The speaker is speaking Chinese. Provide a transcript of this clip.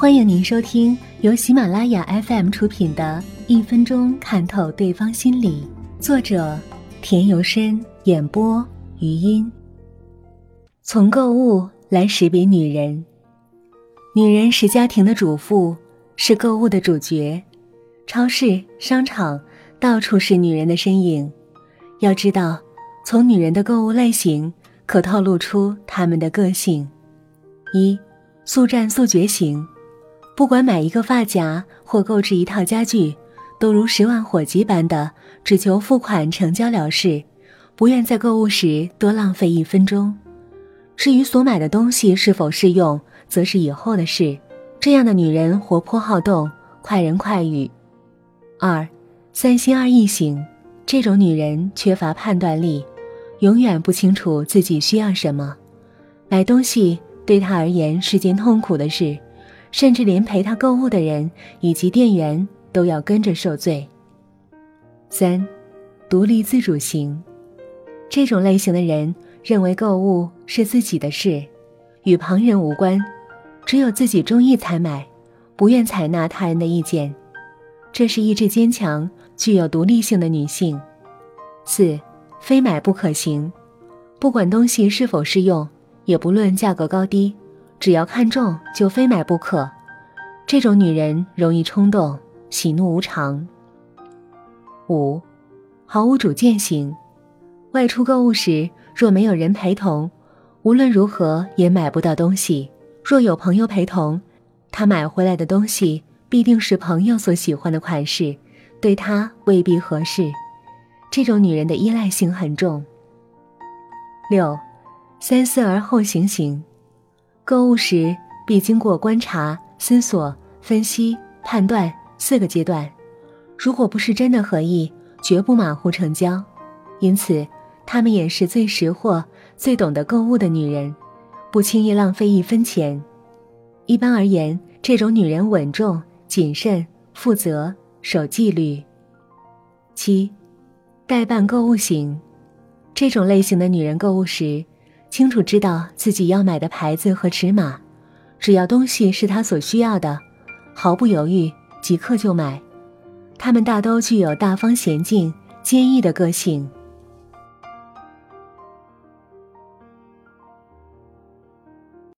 欢迎您收听由喜马拉雅 FM 出品的《一分钟看透对方心理》，作者田由深，演播余音。从购物来识别女人，女人是家庭的主妇，是购物的主角。超市、商场到处是女人的身影。要知道，从女人的购物类型可透露出她们的个性：一、速战速决型。不管买一个发夹或购置一套家具，都如十万火急般的只求付款成交了事，不愿在购物时多浪费一分钟。至于所买的东西是否适用，则是以后的事。这样的女人活泼好动，快人快语。二，三心二意型，这种女人缺乏判断力，永远不清楚自己需要什么。买东西对她而言是件痛苦的事。甚至连陪他购物的人以及店员都要跟着受罪。三，独立自主型，这种类型的人认为购物是自己的事，与旁人无关，只有自己中意才买，不愿采纳他人的意见。这是意志坚强、具有独立性的女性。四，非买不可型，不管东西是否适用，也不论价格高低。只要看中就非买不可，这种女人容易冲动，喜怒无常。五，毫无主见型，外出购物时若没有人陪同，无论如何也买不到东西；若有朋友陪同，她买回来的东西必定是朋友所喜欢的款式，对她未必合适。这种女人的依赖性很重。六，三思而后行型。购物时必经过观察、思索、分析、判断四个阶段，如果不是真的合意，绝不马虎成交。因此，她们也是最识货、最懂得购物的女人，不轻易浪费一分钱。一般而言，这种女人稳重、谨慎、负责、守纪律。七，代办购物型，这种类型的女人购物时。清楚知道自己要买的牌子和尺码，只要东西是他所需要的，毫不犹豫即刻就买。他们大都具有大方娴静、坚毅的个性，